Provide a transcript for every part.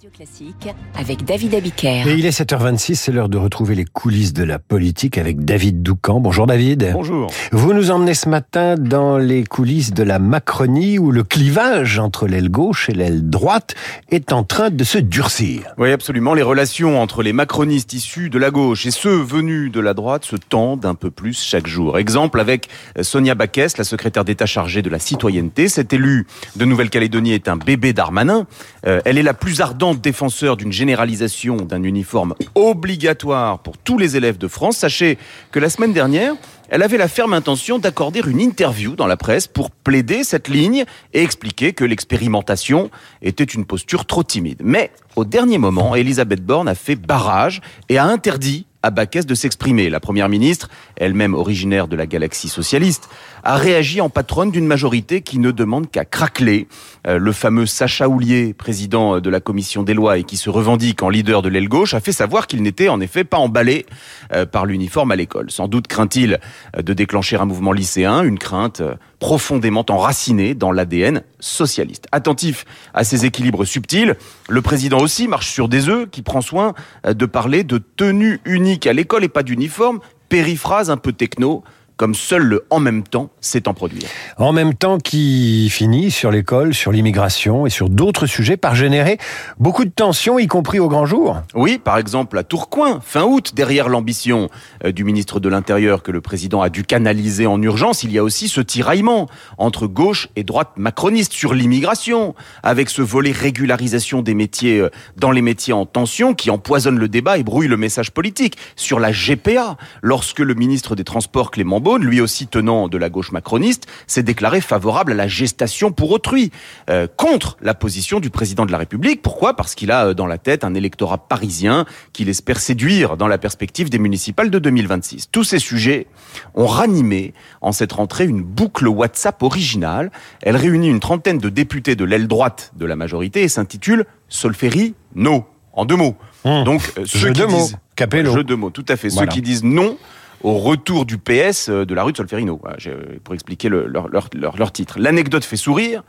Radio Classique avec David Abiker. Et il est 7h26, c'est l'heure de retrouver les coulisses de la politique avec David Doucan. Bonjour David. Bonjour. Vous nous emmenez ce matin dans les coulisses de la Macronie où le clivage entre l'aile gauche et l'aile droite est en train de se durcir. Oui, absolument. Les relations entre les macronistes issus de la gauche et ceux venus de la droite se tendent un peu plus chaque jour. Exemple avec Sonia Baquès, la secrétaire d'État chargée de la citoyenneté. Cette élue de Nouvelle-Calédonie est un bébé d'Armanin. Euh, elle est la plus ardente défenseur d'une généralisation d'un uniforme obligatoire pour tous les élèves de France. Sachez que la semaine dernière, elle avait la ferme intention d'accorder une interview dans la presse pour plaider cette ligne et expliquer que l'expérimentation était une posture trop timide. Mais au dernier moment, Elisabeth Borne a fait barrage et a interdit à Baquès de s'exprimer. La première ministre, elle-même originaire de la galaxie socialiste, a réagi en patronne d'une majorité qui ne demande qu'à craqueler. Euh, le fameux Sacha Houlier, président de la commission des lois et qui se revendique en leader de l'aile gauche, a fait savoir qu'il n'était en effet pas emballé euh, par l'uniforme à l'école. Sans doute craint-il euh, de déclencher un mouvement lycéen, une crainte profondément enracinée dans l'ADN socialiste. Attentif à ces équilibres subtils, le président aussi marche sur des œufs qui prend soin de parler de tenue unique à l'école et pas d'uniforme, périphrase un peu techno, comme seul le en même temps sait en produire. En même temps qui finit sur l'école, sur l'immigration et sur d'autres sujets par générer beaucoup de tensions, y compris au grand jour. Oui, par exemple à Tourcoing, fin août, derrière l'ambition euh, du ministre de l'Intérieur que le président a dû canaliser en urgence, il y a aussi ce tiraillement entre gauche et droite macroniste sur l'immigration, avec ce volet régularisation des métiers euh, dans les métiers en tension qui empoisonne le débat et brouille le message politique. Sur la GPA, lorsque le ministre des Transports Clément Lui aussi tenant de la gauche macroniste, s'est déclaré favorable à la gestation pour autrui, euh, contre la position du président de la République. Pourquoi? Parce qu'il a euh, dans la tête un électorat parisien qu'il espère séduire dans la perspective des municipales de 2026. Tous ces sujets ont ranimé en cette rentrée une boucle WhatsApp originale. Elle réunit une trentaine de députés de l'aile droite de la majorité et s'intitule Solferi No. En deux mots. Mmh. Donc, euh, ceux jeu qui de disent... mots. Capello. Jeu de mots, tout à fait. Voilà. Ceux qui disent non au retour du PS euh, de la rue de Solferino, pour expliquer le, leur, titre. L'anecdote fait sourire,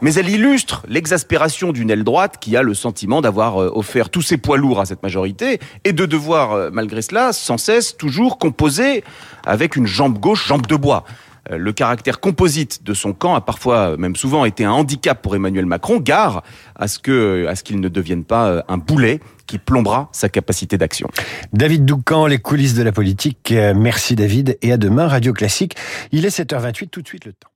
mais elle illustre l'exaspération d'une aile droite qui a le sentiment d'avoir euh, offert tous ses poids lourds à cette majorité et de devoir, euh, malgré cela, sans cesse, toujours composer avec une jambe gauche, jambe de bois. Le caractère composite de son camp a parfois, même souvent, été un handicap pour Emmanuel Macron, gare à ce que, à ce qu'il ne devienne pas un boulet qui plombera sa capacité d'action. David Doucan, les coulisses de la politique. Merci David et à demain Radio Classique. Il est 7h28, tout de suite le temps.